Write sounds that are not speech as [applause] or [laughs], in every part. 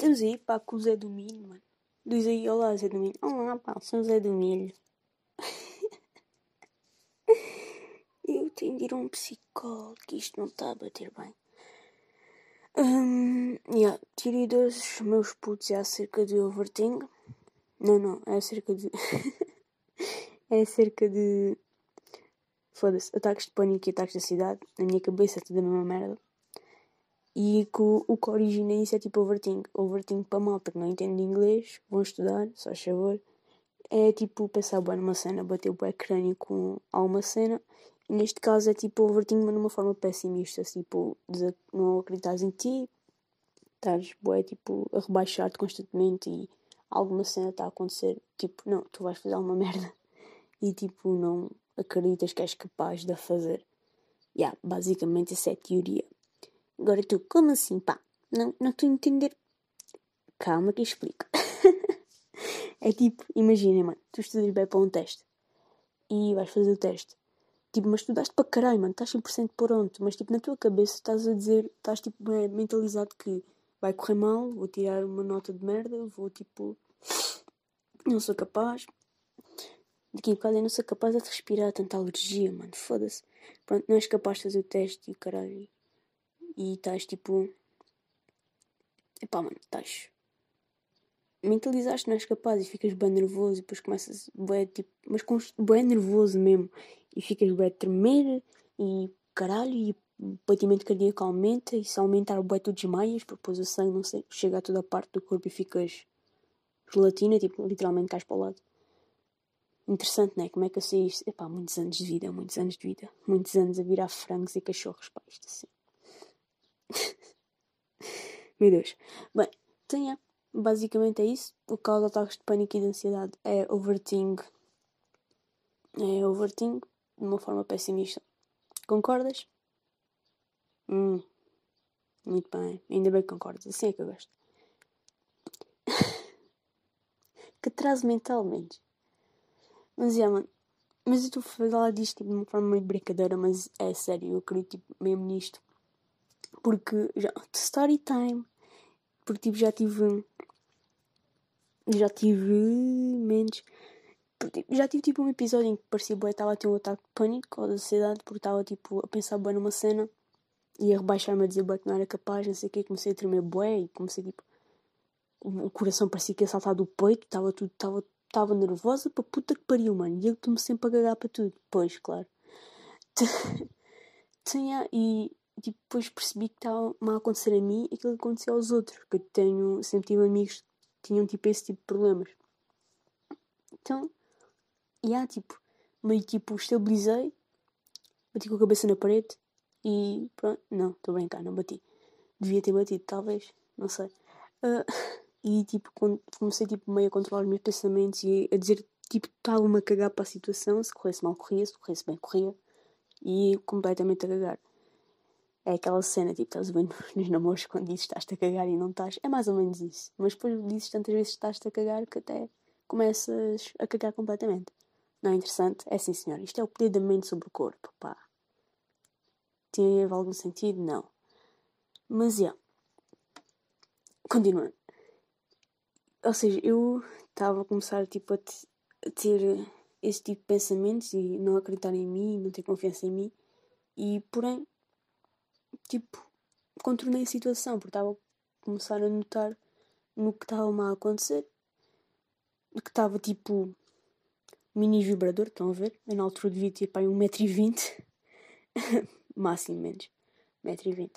Estamos aí, pá, com o Zé do Milho, mano. Diz aí, olá, Zé do Milho. Olá, pá, sou o Zé do Milho. [laughs] Eu tenho de ir a um psicólogo, isto não está a bater bem. Um, yeah, dos meus putos é acerca de overthink. Não, não, é acerca de. [laughs] é acerca de. Foda-se, ataques de pânico e ataques da cidade. Na minha cabeça é tudo a mesma merda. E que o, que origina isso é tipo overthink. Overthink para malta que não entende inglês, vão estudar, só favor. É tipo pensar bem numa cena, bater o pé crânio com alguma cena. E neste caso é tipo overthink, mas numa forma pessimista. Tipo, não acreditas em ti, estás bué, tipo, a rebaixar-te constantemente e alguma cena está a acontecer. Tipo, não, tu vais fazer alguma [laughs] merda. E tipo, não acreditas que és capaz de a fazer. Yeah, basicamente essa é teoria. Agora tu, como assim, pá? Não, estou a entender. Calma que explico. [laughs] é tipo, imagina, mano, tu estudas bem para um teste e vais fazer o teste. Tipo, mas estudaste para caralho, mano, estás 100% pronto, mas tipo, na tua cabeça estás a dizer, estás tipo mentalizado que vai correr mal, vou tirar uma nota de merda, vou tipo, [sniffs] não sou capaz. Daqui a bocado eu não sou capaz de respirar tanta alergia, mano, foda-se. Pronto, não és capaz de fazer o teste e caralho e estás tipo. Epá, mano, estás. Mentalizaste, não és capaz e ficas bem nervoso e depois começas, bem, tipo, mas com, bem nervoso mesmo e ficas bem a tremer e caralho e o batimento cardíaco aumenta e se aumentar bem tu desmaias porque depois o sangue não sei, chega a toda a parte do corpo e ficas gelatina, tipo, literalmente cais para o lado. Interessante, né? Como é que eu sei isto? Epá, muitos anos de vida, muitos anos de vida, muitos anos a virar frangos e cachorros, pá, isto assim. [laughs] Meu Deus. Bem, tenha. Basicamente é isso. O caso de ataques de pânico e de ansiedade é overthink. É overthink de uma forma pessimista. Concordas? Hum. Muito bem. Ainda bem que concordas. Assim é que eu gosto. [laughs] que traz mentalmente. Mas é, mano. Mas eu estou a falar disto tipo, de uma forma meio brincadeira, mas é sério, eu acredito tipo, mesmo nisto. Porque já. Story time. Porque tipo, já tive. Já tive. Menos. Tipo, já tive tipo um episódio em que parecia que estava a ter um ataque de pânico ou de ansiedade porque estava tipo a pensar bem numa cena e a rebaixar-me a dizer que não era capaz, não sei o que, comecei a tremer bué e comecei tipo. O coração parecia que ia saltar do peito, estava tudo, estava estava nervosa para puta que pariu, mano. E eu estou-me sempre a gagar para tudo. Pois, claro. [laughs] Tinha, e depois percebi que estava mal a acontecer a mim aquilo que acontecia aos outros. Que eu tenho, sempre tive amigos que tinham tipo esse tipo de problemas. Então, e yeah, tipo, meio tipo, estabilizei, bati com a cabeça na parede e pronto. Não, estou a brincar, não bati. Devia ter batido, talvez, não sei. Uh, [laughs] e tipo, comecei tipo, meio a controlar os meus pensamentos e a dizer tipo, estava-me a cagar para a situação. Se corresse mal, corria, se corresse bem, corria. E completamente a cagar. É aquela cena, tipo, estás bem [laughs] nos namoros quando dizes estás-te a cagar e não estás. É mais ou menos isso. Mas depois dizes tantas vezes estás-te a cagar que até começas a cagar completamente. Não é interessante? É sim, senhor. Isto é o poder da mente sobre o corpo, pá. Teve algum sentido? Não. Mas, é. Yeah. Continuando. Ou seja, eu estava a começar, tipo, a, a ter esse tipo de pensamentos e não acreditar em mim, não ter confiança em mim. E, porém, tipo, contornei a situação, porque estava a começar a notar no que estava a acontecer, que estava tipo mini vibrador, estão a ver? Eu na altura devia ter para 1,20m, [laughs] máximo menos, 1,20m.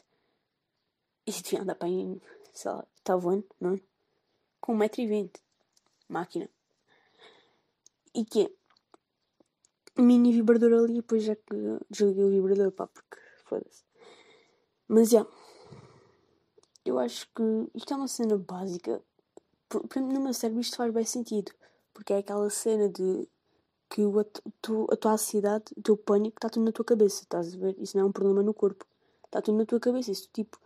E se devia andar para aí, sei lá, está voando, não é? Com 1,20m, máquina. E que é? Mini vibrador ali, depois já que desliguei o vibrador, pá, porque foda-se. Mas. Yeah, eu acho que isto é uma cena básica. No meu cérebro isto faz bem sentido. Porque é aquela cena de que o, tu, a tua ansiedade, o teu pânico está tudo na tua cabeça, estás a ver? Isso não é um problema no corpo. Está tudo na tua cabeça. Tu, tipo,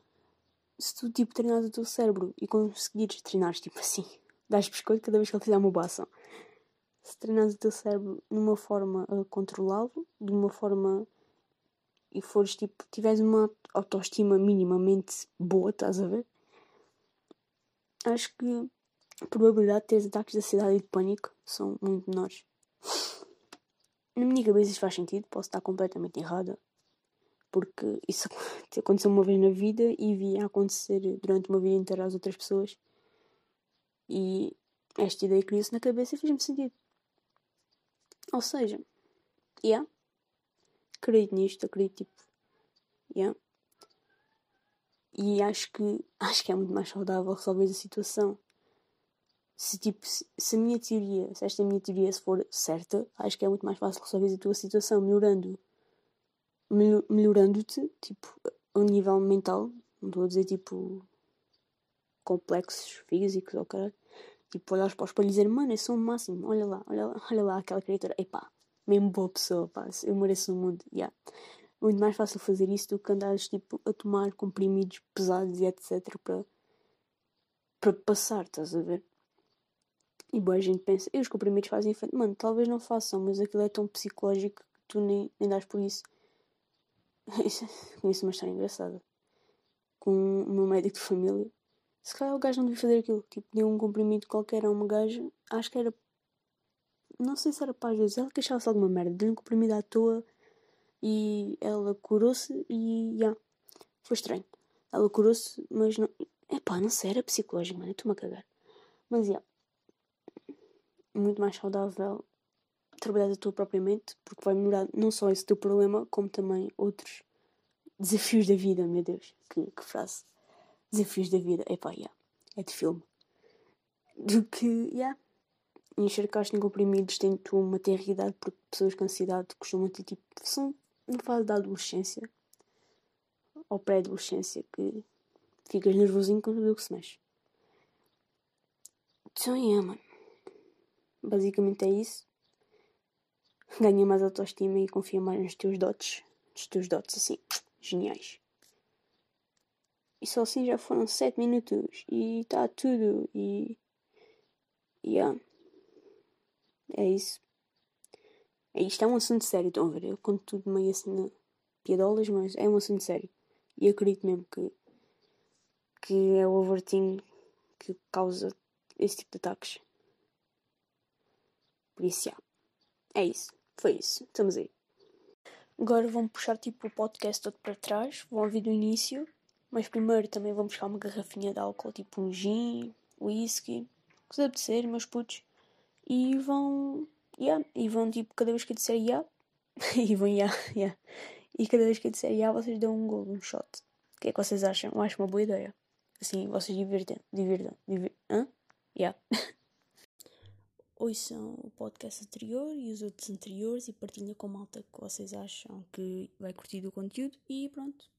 se tu tipo, treinares o teu cérebro e conseguires treinar tipo assim, [laughs] dás biscoito cada vez que ele fizer uma boação. Se treinares o teu cérebro numa forma a controlá-lo, de uma forma e fores tipo, tiveres uma autoestima minimamente boa, estás a ver? acho que a probabilidade de teres ataques de ansiedade e de pânico são muito menores. Na minha cabeça isso faz sentido, posso estar completamente errada, porque isso [laughs] aconteceu uma vez na vida e via acontecer durante uma vida inteira às outras pessoas. E esta ideia criou-se na cabeça e fez-me sentido. Ou seja, yeah, acredito nisto, acredito tipo, yeah. E acho que [laughs] acho que é muito mais saudável resolver a situação. Se tipo, se, se a minha teoria, se esta minha teoria se for certa, acho que é muito mais fácil resolver a tua situação melhorando melhorando-te, tipo, a nível mental, não estou a dizer tipo complexos físicos ou caralho. Tipo, olhar para o espelho e dizer, mano, eu sou o máximo, olha lá, olha lá, olha lá aquela criatura, epá, mesmo boa pessoa, pá, eu mereço o mundo, yeah. Muito mais fácil fazer isso do que andares tipo, a tomar comprimidos pesados e etc. para, para passar, estás a ver? E boa gente pensa, e os comprimidos fazem efeito? Mano, talvez não façam, mas aquilo é tão psicológico que tu nem, nem dás por isso. [laughs] Conheço uma história engraçada com o meu médico de família. Se calhar o gajo não devia fazer aquilo. Tipo, deu um comprimido qualquer a uma gaja. Acho que era. Não sei se era para vezes. Ela queixava-se alguma merda. Deu um comprimido à toa e ela curou-se e. Yeah, foi estranho. Ela curou-se, mas não. Epá, não sei, era psicológico, mano. Estou-me a cagar. Mas, yeah. Muito mais saudável trabalhar a tua própria mente, porque vai melhorar não só esse teu problema, como também outros desafios da vida, meu Deus, que, que frase. Desafios da vida, epá, yeah, é de filme. Do que, yeah, encharcar-te em comprimidos tem tua maternidade, porque pessoas com ansiedade costumam ter tipo, são na fase da adolescência ou pré-adolescência que ficas nervosinho com tudo o que se mexe. Então, yeah, mano. Basicamente é isso ganha mais autoestima e confia mais nos teus dotes, nos teus dotes assim, geniais. E só assim já foram 7 minutos e está tudo e. Yeah. É isso. É, isto é um assunto sério, estão a ver? Eu conto tudo meio assim na piadolas, mas é um assunto sério. E acredito mesmo que, que é o overthink que causa esse tipo de ataques. Por isso, yeah. é isso. Foi isso. Estamos aí. Agora vão puxar tipo o podcast todo para trás. Vão ouvir do início. Mas primeiro também vão buscar uma garrafinha de álcool, tipo um gin, whisky, o que ser, meus putos. E vão. Yeah, e vão tipo, cada vez que eu disser yeah, [laughs] e vão yeah, yeah. E cada vez que eu disser yeah, vocês dão um gol, um shot. O que é que vocês acham? Eu acho uma boa ideia. Assim, vocês divirtem, divirtam, divirtam. Hã? Yeah. [laughs] ouçam o podcast anterior e os outros anteriores e partilhem com malta que vocês acham que vai curtir do conteúdo e pronto.